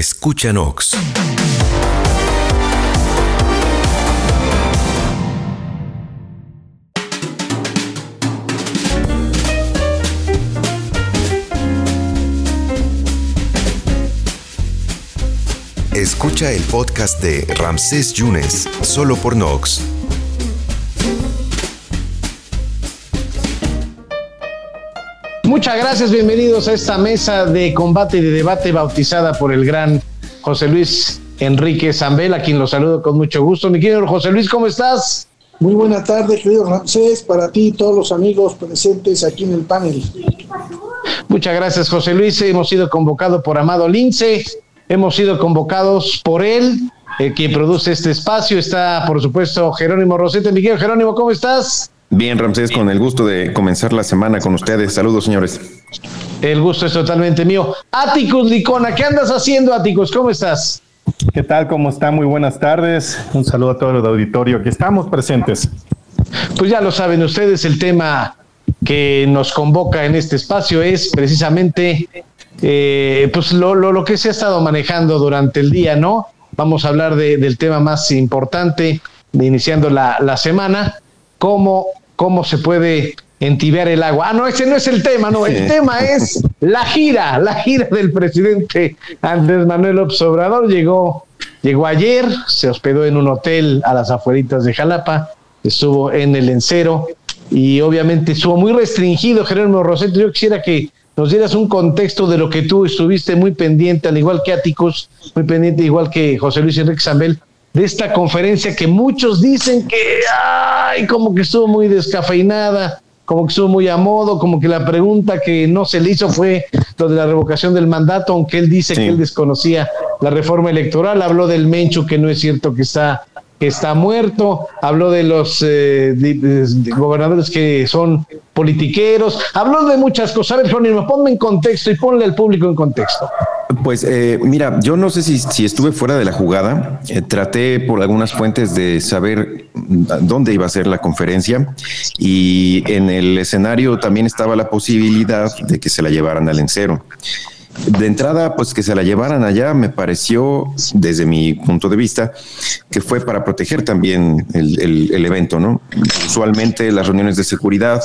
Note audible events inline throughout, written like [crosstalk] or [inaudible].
Escucha Nox. Escucha el podcast de Ramsés Yunes, solo por Nox. Muchas gracias, bienvenidos a esta mesa de combate y de debate bautizada por el gran José Luis Enrique Zambel, a quien lo saludo con mucho gusto. Mi querido José Luis, ¿cómo estás? Muy buena tarde, querido Ramsés, para ti y todos los amigos presentes aquí en el panel. Muchas gracias, José Luis. Hemos sido convocados por Amado Lince, hemos sido convocados por él, eh, quien produce este espacio. Está, por supuesto, Jerónimo Rosete. Miguel Jerónimo, ¿cómo estás? Bien, Ramsés, con el gusto de comenzar la semana con ustedes. Saludos, señores. El gusto es totalmente mío. Aticus Licona, ¿qué andas haciendo, Aticus? ¿Cómo estás? ¿Qué tal? ¿Cómo están? Muy buenas tardes. Un saludo a todo el auditorio. que estamos presentes. Pues ya lo saben ustedes, el tema que nos convoca en este espacio es precisamente eh, pues lo, lo, que se ha estado manejando durante el día, ¿no? Vamos a hablar del tema más importante, de iniciando la, la semana, cómo cómo se puede entibiar el agua. Ah, no, ese no es el tema, no, el tema es la gira, la gira del presidente Andrés Manuel López Obrador. Llegó, llegó ayer, se hospedó en un hotel a las afueritas de Jalapa, estuvo en el Encero y obviamente estuvo muy restringido, Jerónimo Roseto. Yo quisiera que nos dieras un contexto de lo que tú estuviste muy pendiente, al igual que Áticos, muy pendiente, igual que José Luis Enrique Zambel, de esta conferencia que muchos dicen que, ay, como que estuvo muy descafeinada, como que estuvo muy a modo, como que la pregunta que no se le hizo fue lo de la revocación del mandato, aunque él dice que él desconocía la reforma electoral, habló del Mencho, que no es cierto que está que está muerto, habló de los eh, gobernadores que son politiqueros, habló de muchas cosas. A ver, Jerónimo, ponme en contexto y ponle al público en contexto. Pues eh, mira, yo no sé si, estuve fuera de la jugada, eh, traté por algunas fuentes de saber dónde iba a ser la conferencia y en el escenario también estaba la posibilidad de que se la llevaran al encero. De entrada, pues que se la llevaran allá me pareció, desde mi punto de vista, que fue para proteger también el, evento, ¿no? Usualmente las reuniones de seguridad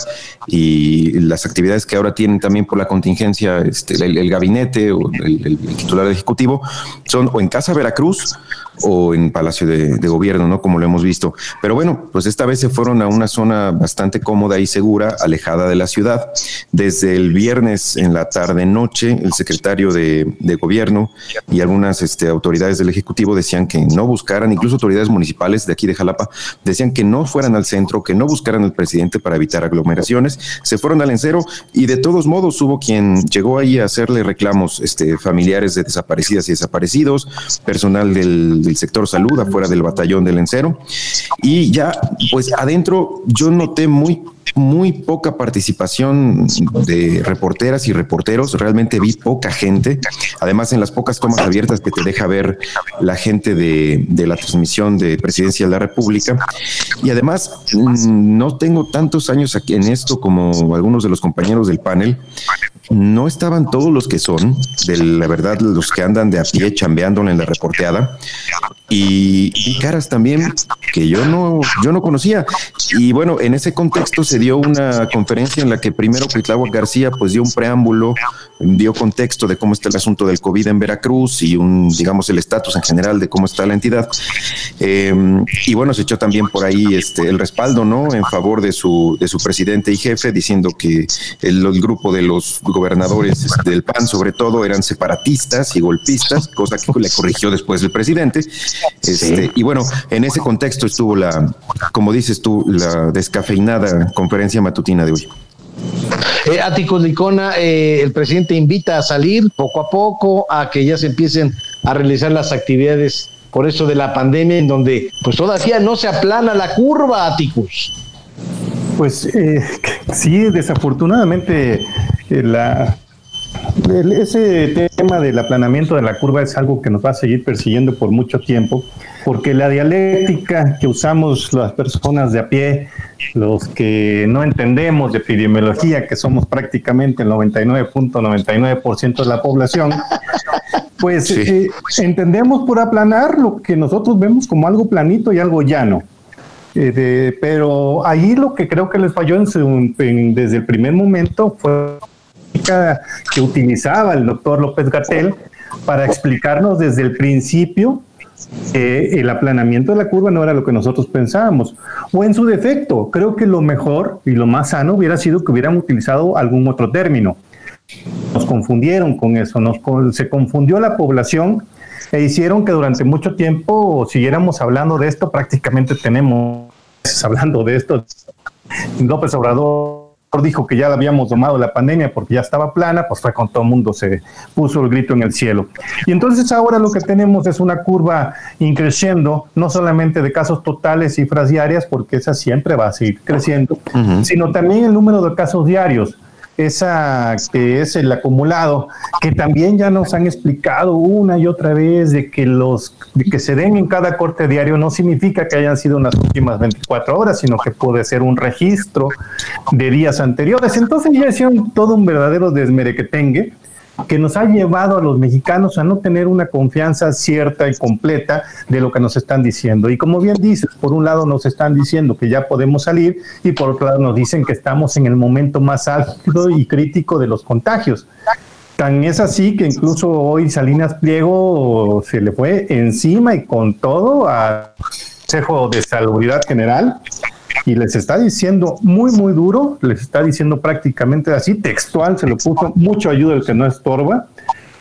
y las actividades que ahora tienen también por la contingencia, este, el, gabinete o el, titular ejecutivo, son o en Casa Veracruz o en Palacio de, Gobierno, ¿no? Como lo hemos visto. Pero bueno, pues esta vez se fueron a una zona bastante cómoda y segura, alejada de la ciudad. Desde el viernes en la tarde-noche, el secretario de, Gobierno y algunas este, autoridades del Ejecutivo decían que no buscaran, incluso autoridades municipales de aquí de Jalapa, decían que no fueran al centro, que no buscaran al presidente para evitar aglomeraciones. Se fueron al encero y de todos modos hubo quien llegó ahí a hacerle reclamos este, familiares de desaparecidas y desaparecidos, personal del del sector salud afuera del batallón del Encero. Y ya, pues adentro yo noté muy muy poca participación de reporteras y reporteros, realmente vi poca gente, además en las pocas tomas abiertas que te deja ver la gente de, la transmisión de Presidencia de la República. Y además mm, no tengo tantos años aquí en esto como algunos de los compañeros del panel, no estaban todos los que son, de la verdad, los que andan de a pie chambeándole en la reporteada, y, y caras también que yo no, yo no conocía. Y bueno, en ese contexto se dio una conferencia en la que primero Cuitláhuac García pues dio un preámbulo, dio contexto de cómo está el asunto del COVID en Veracruz y un, digamos, el estatus en general de cómo está la entidad. Em, y bueno, se echó también por ahí este, el respaldo, ¿no? En favor de su, de su presidente y jefe, diciendo que el, grupo de los gobernadores del PAN, sobre todo, eran separatistas y golpistas, cosa que le corrigió después el presidente. Este, Y bueno, en ese contexto estuvo la, como dices tú, la descafeinada conferencia matutina de hoy. Eh, Ático Licona, eh, el presidente invita a salir poco a poco, a que ya se empiecen a realizar las actividades por eso de la pandemia, en donde pues todavía no se aplana la curva, Aticus. Pues eh, [laughs] sí, desafortunadamente eh, la, ese tema del aplanamiento de la curva es algo que nos va a seguir persiguiendo por mucho tiempo, porque la dialéctica que usamos las personas de a pie, los que no entendemos de epidemiología, que somos prácticamente el 99.99% de la población, pues eh, entendemos por aplanar lo que nosotros vemos como algo planito y algo llano. Eh, pero ahí lo que creo que les falló en desde el primer momento fue que utilizaba el doctor López Gatel para explicarnos desde el principio que el aplanamiento de la curva no era lo que nosotros pensábamos. O en su defecto, creo que lo mejor y lo más sano hubiera sido que hubieran utilizado algún otro término. Nos confundieron con eso, nos, se confundió la población e hicieron que durante mucho tiempo siguiéramos hablando de esto. Prácticamente tenemos hablando de esto. López Obrador dijo que ya habíamos tomado la pandemia porque ya estaba plana, pues fue con todo el mundo se puso el grito en el cielo. Y entonces ahora lo que tenemos es una curva increciendo, no solamente de casos totales, cifras diarias, porque esa siempre va a seguir creciendo, sino también el número de casos diarios esa que es el acumulado, que también ya nos han explicado una y otra vez de que los que se den en cada corte diario no significa que hayan sido en las últimas 24 horas, sino que puede ser un registro de días anteriores. Entonces ya hicieron todo un verdadero desmerequetengue que nos ha llevado a los mexicanos a no tener una confianza cierta y completa de lo que nos están diciendo. Y como bien dices, por un lado nos están diciendo que ya podemos salir y por otro lado nos dicen que estamos en el momento más álgido y crítico de los contagios. Tan es así que incluso hoy Salinas Pliego se le fue encima y con todo al Consejo de Salubridad General y les está diciendo muy, muy duro, les está diciendo prácticamente así, textual, se lo puso, mucho ayuda el que no estorba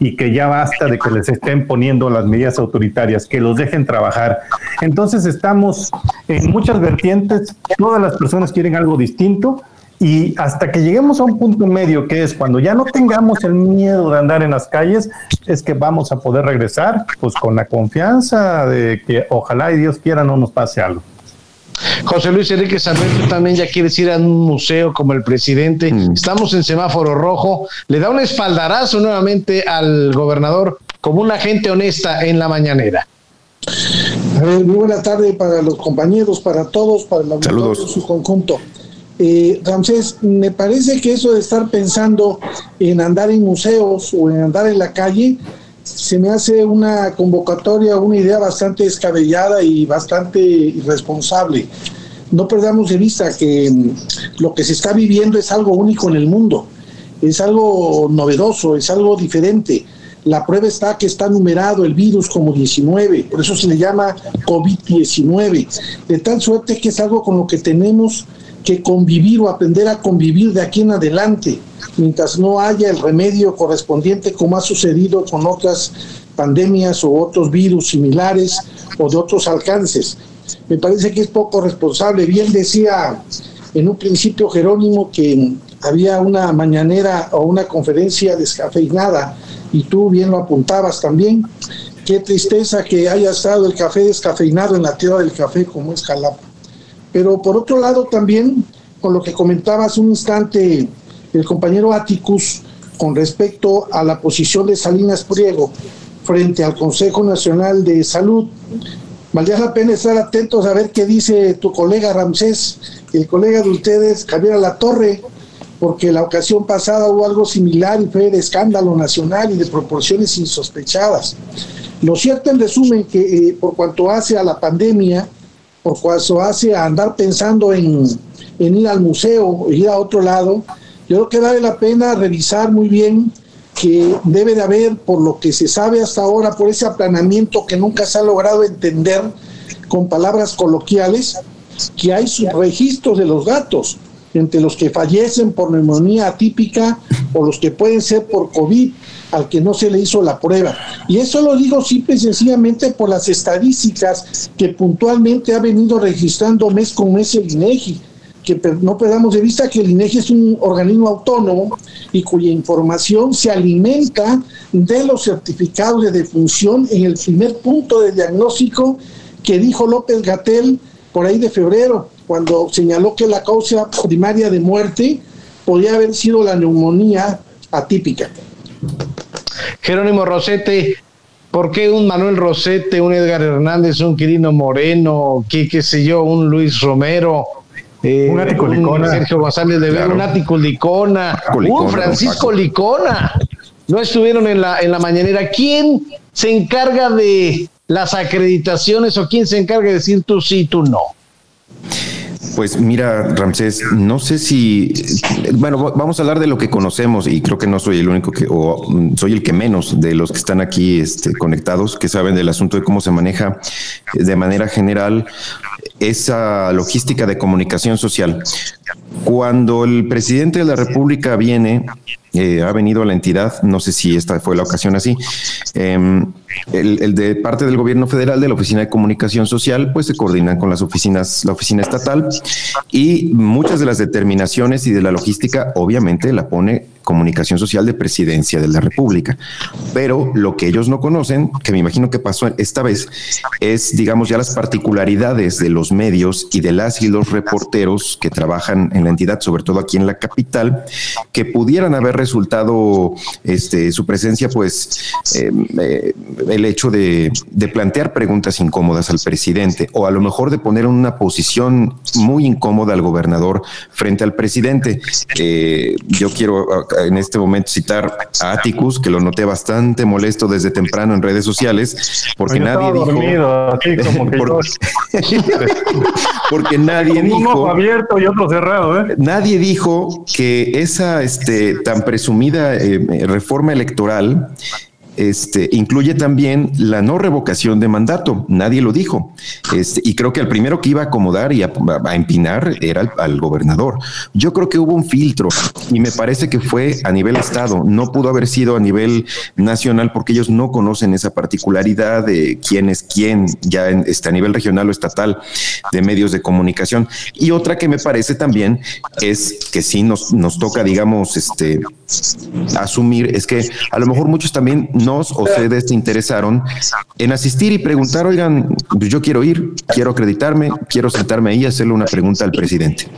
y que ya basta de que les estén poniendo las medidas autoritarias, que los dejen trabajar. Entonces estamos en muchas vertientes, todas las personas quieren algo distinto y hasta que lleguemos a un punto medio, que es cuando ya no tengamos el miedo de andar en las calles, es que vamos a poder regresar pues con la confianza de que ojalá y Dios quiera no nos pase algo. José Luis Enrique Sarmiento también ya quieres ir a un museo como el presidente. Mm. Estamos en semáforo rojo. Le da un espaldarazo nuevamente al gobernador como una gente honesta en la mañanera. muy buena tarde para los compañeros, para todos, para la en su conjunto. Eh, Ramsés, me parece que eso de estar pensando en andar en museos o en andar en la calle se me hace una convocatoria, una idea bastante descabellada y bastante irresponsable. No perdamos de vista que mm, lo que se está viviendo es algo único en el mundo, es algo novedoso, es algo diferente. La prueba está que está numerado el virus como 19, por eso se le llama COVID-19, de tal suerte que es algo con lo que tenemos que convivir o aprender a convivir de aquí en adelante, mientras no haya el remedio correspondiente como ha sucedido con otras pandemias o otros virus similares o de otros alcances. Me parece que es poco responsable. Bien decía en un principio Jerónimo que había una mañanera o una conferencia descafeinada y tú bien lo apuntabas también. Qué tristeza que haya estado el café descafeinado en la tierra del café como es Jalapa. Pero por otro lado también, con lo que comentaba hace un instante el compañero Atticus con respecto a la posición de Salinas Priego frente al Consejo Nacional de Salud, valdría la pena estar atentos a ver qué dice tu colega Ramsés, el colega de ustedes, Javier La Torre, porque la ocasión pasada hubo algo similar y fue de escándalo nacional y de proporciones insospechadas. Lo cierto en resumen que eh, por cuanto hace a la pandemia, por cuanto hace a andar pensando en, ir al museo, ir a otro lado, yo creo que vale la pena revisar muy bien que debe de haber, por lo que se sabe hasta ahora, por ese aplanamiento que nunca se ha logrado entender con palabras coloquiales, que hay registros de los datos entre los que fallecen por neumonía atípica o los que pueden ser por COVID al que no se le hizo la prueba. Y eso lo digo simple y sencillamente por las estadísticas que puntualmente ha venido registrando mes con mes el INEGI que no perdamos de vista que el INEGI es un organismo autónomo y cuya información se alimenta de los certificados de defunción en el primer punto de diagnóstico que dijo López Gatel por ahí de febrero cuando señaló que la causa primaria de muerte podía haber sido la neumonía atípica. Jerónimo Rosete, ¿por qué un Manuel Rosete, un Edgar Hernández, un Quirino Moreno, qué, qué sé yo, un Luis Romero? Eh, un Ático Licona. Sergio González de un Ático Licona, un Francisco Licona. No estuvieron en la, en la mañanera. ¿Quién se encarga de las acreditaciones o quién se encarga de decir tú sí, tú no? Pues mira, Ramsés, no sé si, bueno, vamos a hablar de lo que conocemos y creo que no soy el único que, o mm, soy el que menos de los que están aquí este, conectados, que saben del asunto de cómo se maneja de manera general esa logística de comunicación social. Cuando el presidente de la República viene, eh, ha venido a la entidad, no sé si esta fue la ocasión así, em, el, de parte del gobierno federal, de la Oficina de Comunicación Social, pues se coordinan con las oficinas, la oficina estatal y muchas de las determinaciones y de la logística, obviamente, la pone Comunicación Social de Presidencia de la República. Pero lo que ellos no conocen, que me imagino que pasó esta vez, es, digamos, ya las particularidades de los medios y de las y los reporteros que trabajan en la entidad, sobre todo aquí en la capital, que pudieran haber resultado este, su presencia, pues, em, eh, el hecho de, plantear preguntas incómodas al presidente o a lo mejor de poner una posición muy incómoda al gobernador frente al presidente. Eh, yo quiero en este momento citar a Atticus, que lo noté bastante molesto desde temprano en redes sociales, porque nadie dijo. [laughs] [laughs] porque, nadie dijo. Un ojo abierto y otro cerrado, ¿eh? Nadie dijo que esa este, tan presumida eh, reforma electoral este, incluye también la no revocación de mandato. Nadie lo dijo. Este, y creo que el primero que iba a acomodar y a, empinar era al, gobernador. Yo creo que hubo un filtro y me parece que fue a nivel Estado. No pudo haber sido a nivel nacional porque ellos no conocen esa particularidad de quién es quién ya en, este, a nivel regional o estatal de medios de comunicación. Y otra que me parece también es que sí nos, nos toca, digamos, este, asumir es que a lo mejor muchos también nos o se desinteresaron en asistir y preguntar, oigan, pues yo quiero ir, quiero acreditarme, quiero sentarme ahí y hacerle una pregunta al presidente.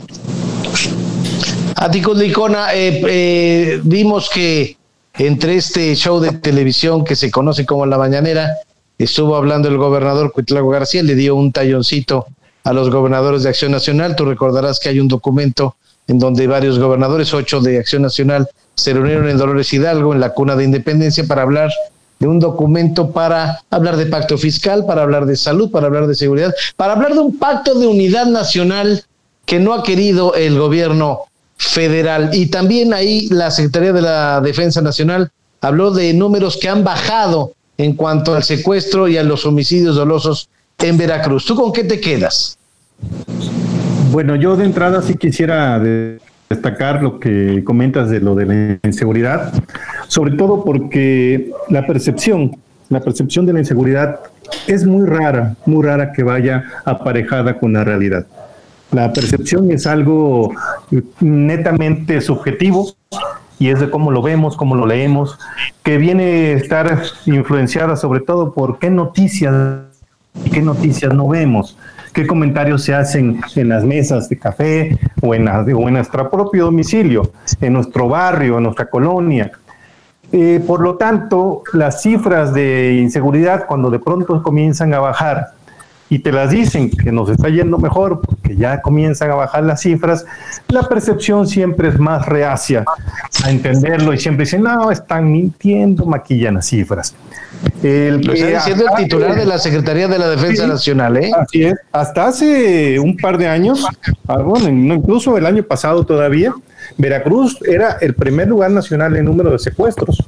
Aticos Licona, eh, eh, vimos que entre este show de televisión que se conoce como La Mañanera, estuvo hablando el gobernador Cuitlago García, le dio un talloncito a los gobernadores de Acción Nacional. Tú recordarás que hay un documento en donde varios gobernadores, ocho de Acción Nacional, se reunieron en Dolores Hidalgo, en la cuna de independencia, para hablar de un documento para hablar de pacto fiscal, para hablar de salud, para hablar de seguridad, para hablar de un pacto de unidad nacional que no ha querido el gobierno federal. Y también ahí la Secretaría de la Defensa Nacional habló de números que han bajado en cuanto al secuestro y a los homicidios dolosos en Veracruz. ¿Tú con qué te quedas? Bueno, yo de entrada sí quisiera destacar lo que comentas de lo de la inseguridad, sobre todo porque la percepción, la percepción de la inseguridad es muy rara, muy rara que vaya aparejada con la realidad. La percepción es algo netamente subjetivo y es de cómo lo vemos, cómo lo leemos, que viene a estar influenciada sobre todo por qué noticias y qué noticias no vemos qué comentarios se hacen en las mesas de café o en, nuestro propio domicilio, en nuestro barrio, en nuestra colonia. Eh, por lo tanto, las cifras de inseguridad, cuando de pronto comienzan a bajar y te las dicen que nos está yendo mejor porque ya comienzan a bajar las cifras, la percepción siempre es más reacia a entenderlo y siempre dicen, no, están mintiendo, maquillan las cifras. El Lo está diciendo el titular de la Secretaría de la Defensa Nacional, ¿eh? Así es. Hasta hace un par de años, ah, bueno, incluso el año pasado todavía, Veracruz era el primer lugar nacional en número de secuestros.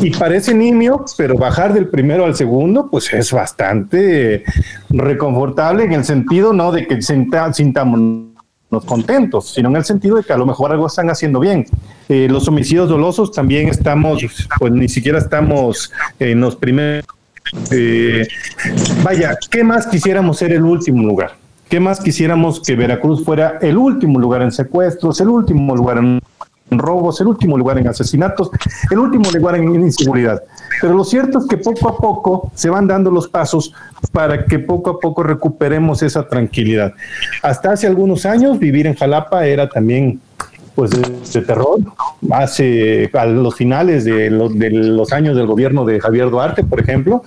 Y parece nimio, pero bajar del primero al segundo, pues es bastante reconfortable en el sentido no de que sintamos contentos, sino en el sentido de que a lo mejor algo están haciendo bien. Eh, los homicidios dolosos también estamos, pues ni siquiera estamos en los primeros. Eh, vaya, ¿qué más quisiéramos ser el último lugar? ¿Qué más quisiéramos que Veracruz fuera el último lugar en secuestros, el último lugar en robos, el último lugar en asesinatos, el último lugar en inseguridad? Pero lo cierto es que poco a poco se van dando los pasos para que poco a poco recuperemos esa tranquilidad. Hasta hace algunos años vivir en Jalapa era también pues de, terror. Hace a los finales de los, de los años del gobierno de Javier Duarte, por ejemplo,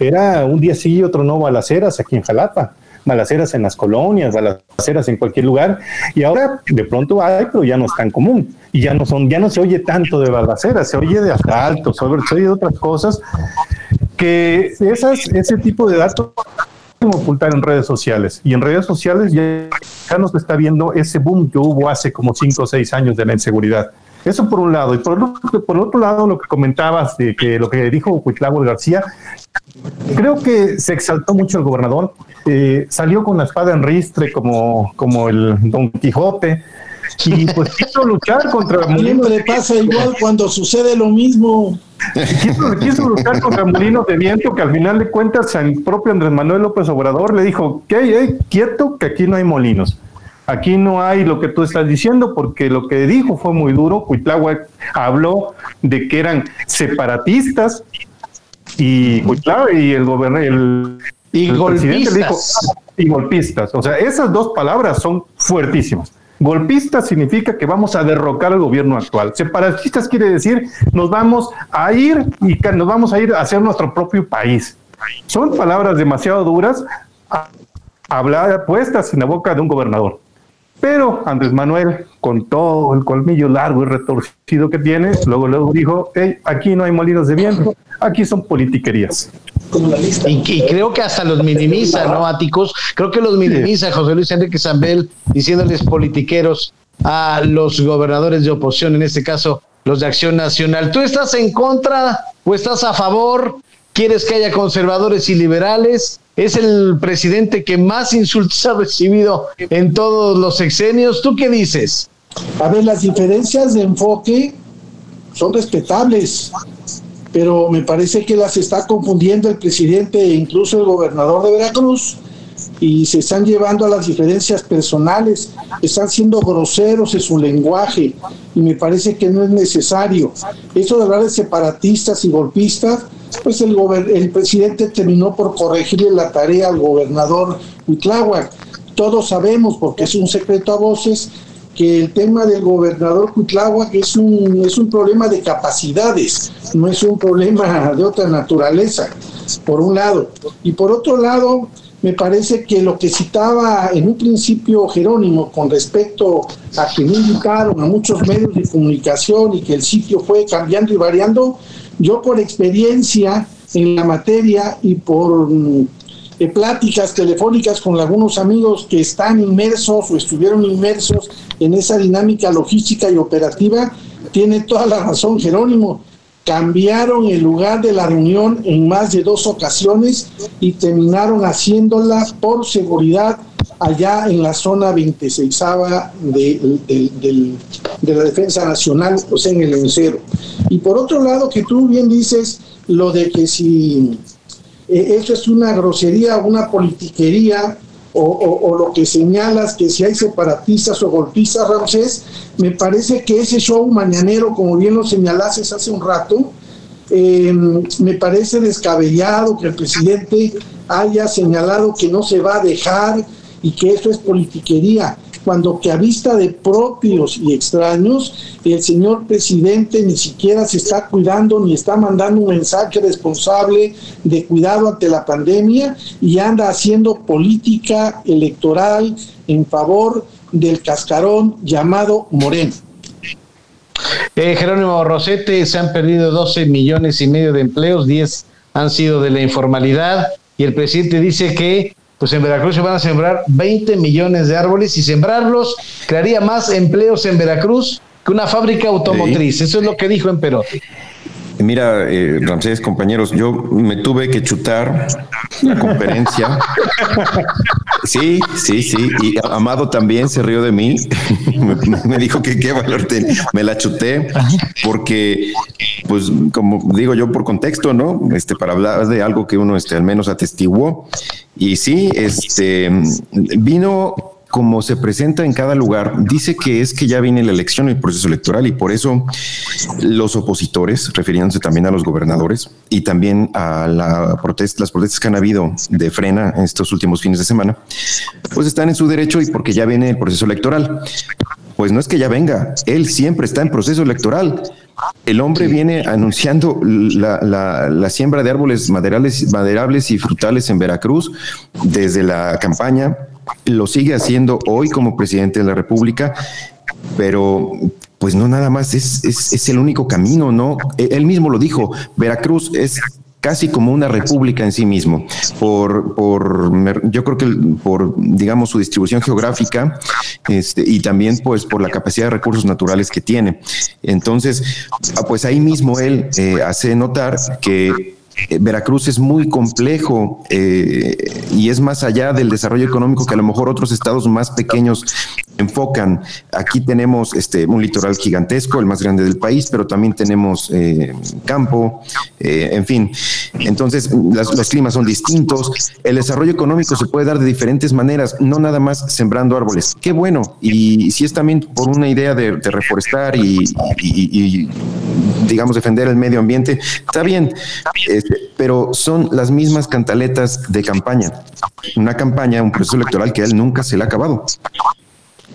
era un día sí y otro no balaceras aquí en Jalapa balaceras en las colonias, balaceras en cualquier lugar, y ahora de pronto hay, pero ya no es tan común, y ya no son, ya no se oye tanto de balaceras, se oye de asaltos, se oye de otras cosas, que esas, ese tipo de datos ocultar en redes sociales. Y en redes sociales ya, ya nos está viendo ese boom que hubo hace como cinco o seis años de la inseguridad. Eso por un lado. Y por, por otro lado, lo que comentabas de que lo que dijo Cuitlavo García, creo que se exaltó mucho el gobernador. Eh, salió con la espada en ristre como, como el Don Quijote. Y pues quiso luchar contra molinos. le pasa igual cuando sucede lo mismo. Quiso, quiso, luchar contra molinos de viento que al final de cuentas el propio Andrés Manuel López Obrador le dijo, que quieto, que aquí no hay molinos. Aquí no hay lo que tú estás diciendo, porque lo que dijo fue muy duro. Cuitláhuac habló de que eran separatistas y y el gobernador, y golpistas. dijo y golpistas. O sea, esas dos palabras son fuertísimas. Golpista significa que vamos a derrocar al gobierno actual. Separatistas quiere decir nos vamos a ir y nos vamos a ir a hacer nuestro propio país. Son palabras demasiado duras, hablar puestas en la boca de un gobernador. Pero Andrés Manuel, con todo el colmillo largo y retorcido que tiene, luego luego dijo, hey, aquí no hay molinos de viento, aquí son politiquerías. Y, creo que hasta los minimiza, ¿no, Áticos? Creo que los minimiza José Luis Enrique Zambel diciéndoles politiqueros a los gobernadores de oposición, en este caso los de Acción Nacional. ¿Tú estás en contra o estás a favor? ¿Quieres que haya conservadores y liberales? es el presidente que más insultos ha recibido en todos los sexenios. ¿Tú qué dices? A ver, las diferencias de enfoque son respetables, pero me parece que las está confundiendo el presidente e incluso el gobernador de Veracruz y se están llevando a las diferencias personales, están siendo groseros en su lenguaje y me parece que no es necesario. Eso de hablar de separatistas y golpistas pues el, el presidente terminó por corregirle la tarea al gobernador Huitláhuac. Todos sabemos, porque es un secreto a voces, que el tema del gobernador Huitláhuac es un, es un problema de capacidades, no es un problema de otra naturaleza, por un lado. Y por otro lado, me parece que lo que citaba en un principio Jerónimo con respecto a que no invitaron a muchos medios de comunicación y que el sitio fue cambiando y variando, yo por experiencia en la materia y por mm, eh, pláticas telefónicas con algunos amigos que están inmersos o estuvieron inmersos en esa dinámica logística y operativa, tiene toda la razón Jerónimo. Cambiaron el lugar de la reunión en más de dos ocasiones y terminaron haciéndola por seguridad allá en la zona 26 de, de, la Defensa Nacional, o sea, en el encero. Y por otro lado, que tú bien dices lo de que si eh, eso es una grosería, una politiquería, o, lo que señalas que si hay separatistas o golpistas, Ramsés, me parece que ese show mañanero, como bien lo señalaste hace un rato, eh, me parece descabellado que el presidente haya señalado que no se va a dejar y que eso es politiquería, cuando que a vista de propios y extraños, el señor presidente ni siquiera se está cuidando ni está mandando un mensaje responsable de cuidado ante la pandemia y anda haciendo política electoral en favor del cascarón llamado Moreno. Eh, Jerónimo Rosete, se han perdido 12 millones y medio de empleos, 10 han sido de la informalidad y el presidente dice que pues en Veracruz se van a sembrar 20 millones de árboles y sembrarlos crearía más empleos en Veracruz que una fábrica automotriz. Eso es lo que dijo en Perú. Mira, eh, Ramsés, compañeros, yo me tuve que chutar la conferencia. Sí, sí, sí. Y Amado también se rió de mí. [laughs] me, dijo que qué valor tenía. Me la chuté porque, pues, como digo yo por contexto, ¿no? Este, para hablar de algo que uno este, al menos atestiguó. Y sí, este, vino como se presenta en cada lugar, dice que es que ya viene la elección, el proceso electoral, y por eso los opositores, refiriéndose también a los gobernadores y también a la protesta, las protestas que han habido de frena en estos últimos fines de semana, pues están en su derecho y porque ya viene el proceso electoral. Pues no es que ya venga, él siempre está en proceso electoral. El hombre viene anunciando la, siembra de árboles maderables, maderables y frutales en Veracruz desde la campaña. Lo sigue haciendo hoy como presidente de la República, pero pues no nada más es, es, es el único camino, ¿no? Él mismo lo dijo, Veracruz es casi como una república en sí mismo, por, por yo creo que por, digamos, su distribución geográfica este, y también pues por la capacidad de recursos naturales que tiene. Entonces, ah, pues ahí mismo él eh, hace notar que Veracruz es muy complejo eh, y es más allá del desarrollo económico que a lo mejor otros estados más pequeños enfocan. Aquí tenemos este, un litoral gigantesco, el más grande del país, pero también tenemos eh, campo, en fin. Entonces, los climas son distintos. El desarrollo económico se puede dar de diferentes maneras, no nada más sembrando árboles. Qué bueno. Y si es también por una idea de, reforestar y, digamos, defender el medio ambiente, está bien pero son las mismas cantaletas de campaña. Una campaña, un proceso electoral que a él nunca se le ha acabado.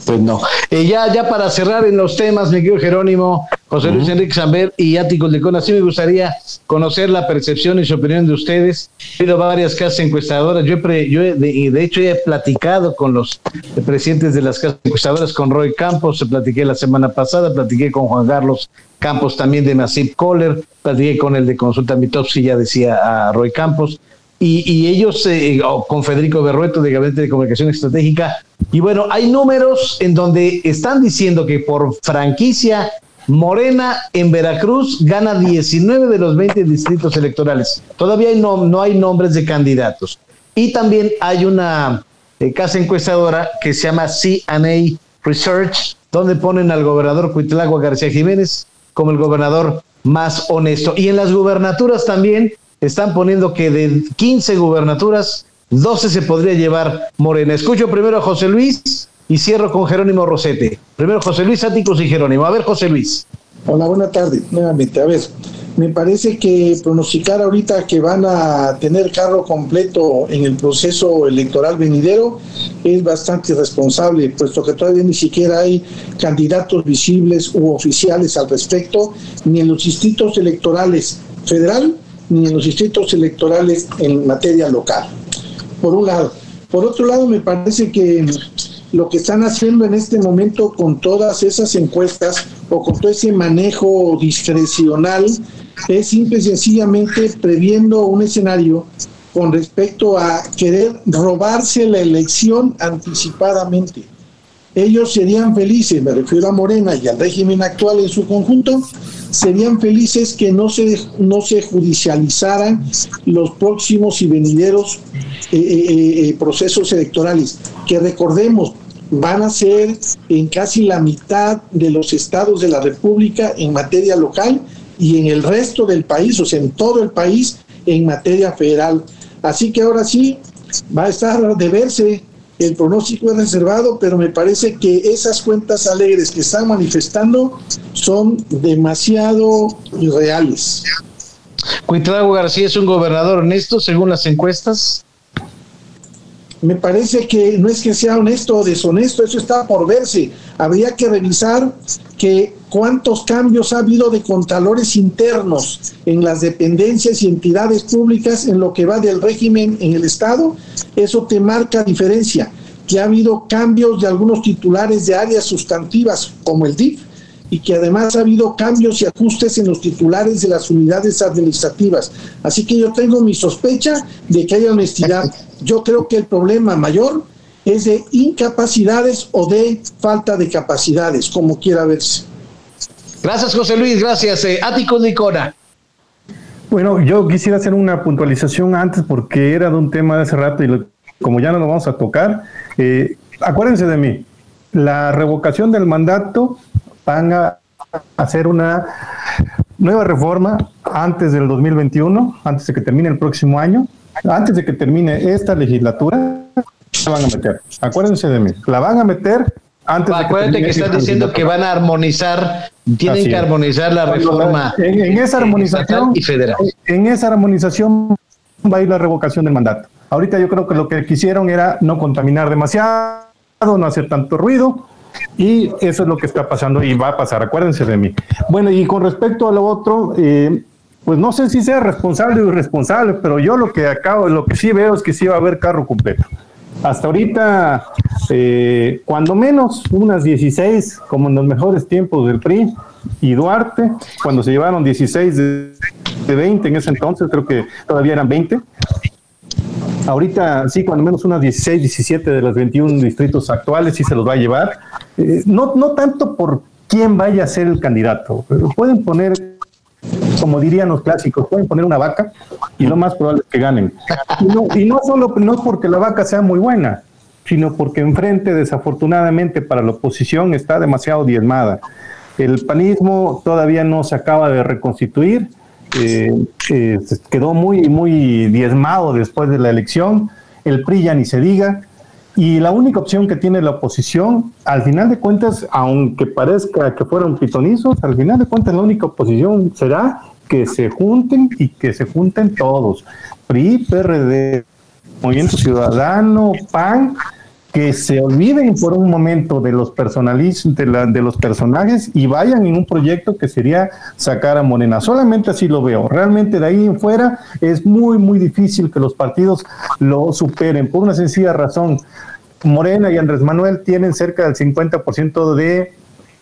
Pues no. Eh, ya, ya para cerrar en los temas, mi querido Jerónimo, José Luis Enrique Zamber y Áticos Licona, sí me gustaría conocer la percepción y su opinión de ustedes. He ido a varias casas encuestadoras. Yo, yo de, de, hecho he platicado con los presidentes de las casas encuestadoras, con Roy Campos, se platiqué la semana pasada, platiqué con Juan Carlos Campos también de Massive Kohler, platiqué con el de Consulta Mitopsi, ya decía a Roy Campos, y, ellos, eh, con Federico Berrueto de Gabinete de Comunicación Estratégica, y bueno, hay números en donde están diciendo que por franquicia Morena en Veracruz gana 19 de los 20 distritos electorales. Todavía no, no hay nombres de candidatos. Y también hay una eh, casa encuestadora que se llama CNA Research, donde ponen al gobernador Cuitlagua García Jiménez como el gobernador más honesto. Y en las gubernaturas también están poniendo que de 15 gubernaturas, 12 se podría llevar Morena. Escucho primero a José Luis y cierro con Jerónimo Rosete. Primero José Luis Áticos y Jerónimo. A ver, José Luis. Hola, buena tarde. Nuevamente, a ver, me parece que pronosticar ahorita que van a tener carro completo en el proceso electoral venidero es bastante irresponsable, puesto que todavía ni siquiera hay candidatos visibles u oficiales al respecto, ni en los distritos electorales federal ni en los distritos electorales en materia local. Por un lado. Por otro lado, me parece que lo que están haciendo en este momento con todas esas encuestas o con todo ese manejo discrecional es simple y sencillamente previendo un escenario con respecto a querer robarse la elección anticipadamente. Ellos serían felices, me refiero a Morena y al régimen actual en su conjunto, serían felices que no se, no se judicializaran los próximos y venideros eh, eh, eh, procesos electorales, que recordemos, van a ser en casi la mitad de los estados de la República en materia local y en el resto del país, o sea, en todo el país en materia federal. Así que ahora sí va a estar de verse el pronóstico es reservado, pero me parece que esas cuentas alegres que están manifestando son demasiado irreales. Cuitrago García es un gobernador honesto según las encuestas me parece que no es que sea honesto o deshonesto, eso está por verse. Habría que revisar que cuántos cambios ha habido de contralores internos en las dependencias y entidades públicas en lo que va del régimen en el Estado. Eso te marca diferencia, que ha habido cambios de algunos titulares de áreas sustantivas como el DIF y que además ha habido cambios y ajustes en los titulares de las unidades administrativas. Así que yo tengo mi sospecha de que hay honestidad. Yo creo que el problema mayor es de incapacidades o de falta de capacidades, como quiera verse. Gracias, José Luis. Gracias. Eh, Ático Nicona. Bueno, yo quisiera hacer una puntualización antes porque era de un tema de hace rato y como ya no lo vamos a tocar, eh, acuérdense de mí, la revocación del mandato van a hacer una nueva reforma antes del 2021, antes de que termine el próximo año, antes de que termine esta legislatura, la van a meter. Acuérdense de mí, la van a meter antes de que Acuérdate que están diciendo que van a armonizar, tienen que armonizar la reforma en, esa armonización y federal. En esa armonización va a ir la revocación del mandato. Ahorita yo creo que lo que quisieron era no contaminar demasiado, no hacer tanto ruido Y eso es lo que está pasando y va a pasar, acuérdense de mí. Bueno, y con respecto a lo otro, eh, pues no sé si sea responsable o irresponsable, pero yo lo que acabo, lo que sí veo es que sí va a haber carro completo. Hasta ahorita, eh, cuando menos unas 16, como en los mejores tiempos del PRI y Duarte, cuando se llevaron 16 de, de 20 en ese entonces, creo que todavía eran 20. Ahorita sí, cuando menos unas 16, 17 de los 21 distritos actuales sí se los va a llevar. Eh, no, no tanto por quién vaya a ser el candidato, pero pueden poner como dirían los clásicos, pueden poner una vaca y lo más probable es que ganen. Y no, solo no es porque la vaca sea muy buena, sino porque enfrente, desafortunadamente, para la oposición está demasiado diezmada. El panismo todavía no se acaba de reconstituir, eh, eh, quedó muy, muy diezmado después de la elección, el PRI ya ni se diga, y la única opción que tiene la oposición, al final de cuentas, aunque parezca que fueron pitonizos, al final de cuentas la única oposición será que se junten y que se junten todos. PRI, PRD, Movimiento Ciudadano, PAN, que se olviden por un momento de los de, de, los personajes y vayan en un proyecto que sería sacar a Morena. Solamente así lo veo. Realmente de ahí en fuera es muy, muy difícil que los partidos lo superen por una sencilla razón. Morena y Andrés Manuel tienen cerca del 50% de,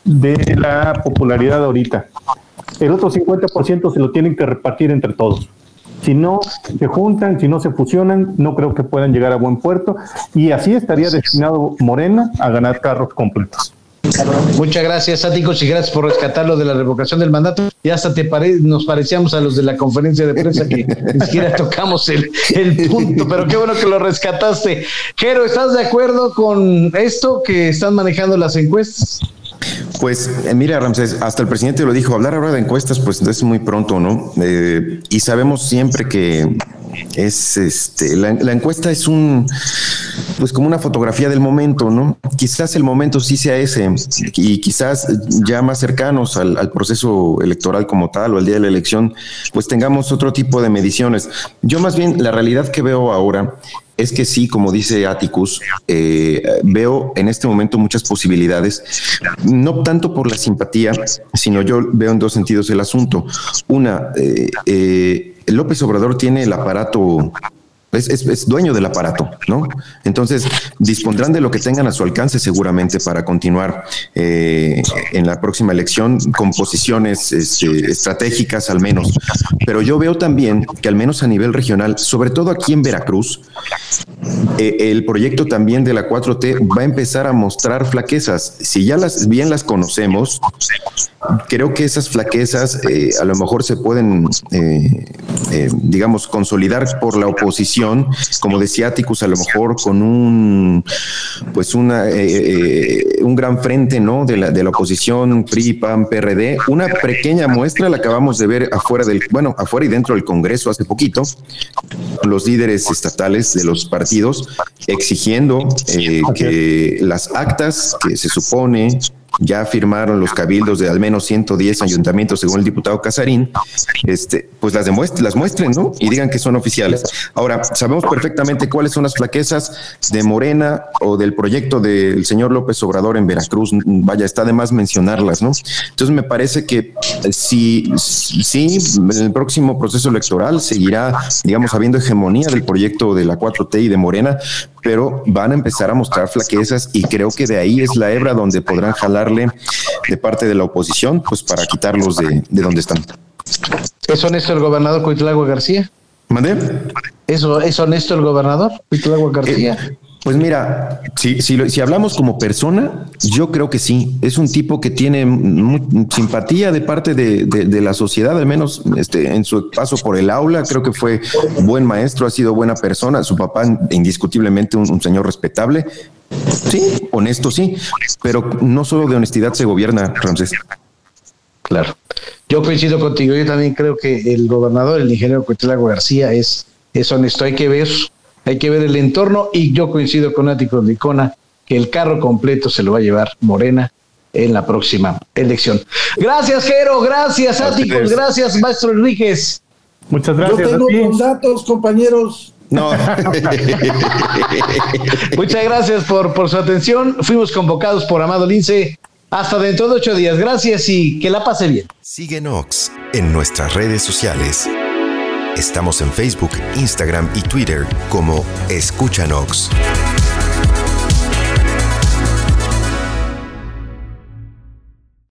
de la popularidad ahorita. El otro 50% se lo tienen que repartir entre todos. Si no se juntan, si no se fusionan, no creo que puedan llegar a buen puerto y así estaría destinado Morena a ganar carros completos. Muchas gracias, Áticos, y gracias por rescatarlo de la revocación del mandato. Y hasta te pare nos parecíamos a los de la conferencia de prensa que ni siquiera [laughs] tocamos el, el, punto, pero qué bueno que lo rescataste. Jero, ¿estás de acuerdo con esto que están manejando las encuestas? Pues eh, mira, Ramsés, hasta el presidente lo dijo, hablar ahora de encuestas, pues es muy pronto, ¿no? Eh, y sabemos siempre que es este, la, encuesta es un, pues como una fotografía del momento, ¿no? Quizás el momento sí sea ese y quizás ya más cercanos al, proceso electoral como tal o al día de la elección, pues tengamos otro tipo de mediciones. Yo más bien la realidad que veo ahora es que sí, como dice Atticus, eh, veo en este momento muchas posibilidades, no tanto por la simpatía, sino yo veo en dos sentidos el asunto. Una, eh, eh, López Obrador tiene el aparato es, es, es, dueño del aparato, ¿no? Entonces, dispondrán de lo que tengan a su alcance seguramente para continuar eh, en la próxima elección con posiciones este, estratégicas al menos. Pero yo veo también que al menos a nivel regional, sobre todo aquí en Veracruz, eh, el proyecto también de la 4T va a empezar a mostrar flaquezas. Si ya las bien las conocemos, creo que esas flaquezas eh, a lo mejor se pueden, digamos, consolidar por la oposición como decía Atticus, a lo mejor con un pues una eh, eh, un gran frente no de la, de la oposición PRI, PAN, PRD, una pequeña muestra la acabamos de ver afuera del, bueno, afuera y dentro del Congreso hace poquito, los líderes estatales de los partidos exigiendo eh, que las actas que se supone ya firmaron los cabildos de al menos 110 ayuntamientos, según el diputado Casarín, este, pues las, demuestren, las muestren, ¿no? Y digan que son oficiales. Ahora, sabemos perfectamente cuáles son las flaquezas de Morena o del proyecto del señor López Obrador en Veracruz. Vaya, está de más mencionarlas, ¿no? Entonces, me parece que si, si en el próximo proceso electoral seguirá, digamos, habiendo hegemonía del proyecto de la 4T y de Morena, pero van a empezar a mostrar flaquezas y creo que de ahí es la hebra donde podrán jalarle de parte de la oposición, pues para quitarlos de, de donde están. ¿Es honesto el gobernador Cuitlagua García? ¿Mandé? ¿Eso, ¿Es honesto el gobernador Cuitlagua García? Eh, pues mira, si, si, si, hablamos como persona, yo creo que sí. Es un tipo que tiene simpatía de parte de, de, la sociedad, al menos este, en su paso por el aula. Creo que fue buen maestro, ha sido buena persona. Su papá, indiscutiblemente, un, señor respetable. Sí, honesto, sí, pero no solo de honestidad se gobierna, Ramsés. Claro. Yo coincido contigo. Yo también creo que el gobernador, el ingeniero Cuitlagua García, es, es honesto. Hay que ver hay que ver el entorno y yo coincido con Ático Licona que el carro completo se lo va a llevar Morena en la próxima elección. Gracias, Jero, gracias, Áticos, gracias, maestro Enríquez. Muchas gracias. Yo tengo los datos, compañeros. No. [laughs] Muchas gracias por, por su atención. Fuimos convocados por Amado Lince. Hasta dentro de ocho días. Gracias y que la pase bien. Sigue Nox en nuestras redes sociales. Estamos en Facebook, Instagram y Twitter como Escucha Nox.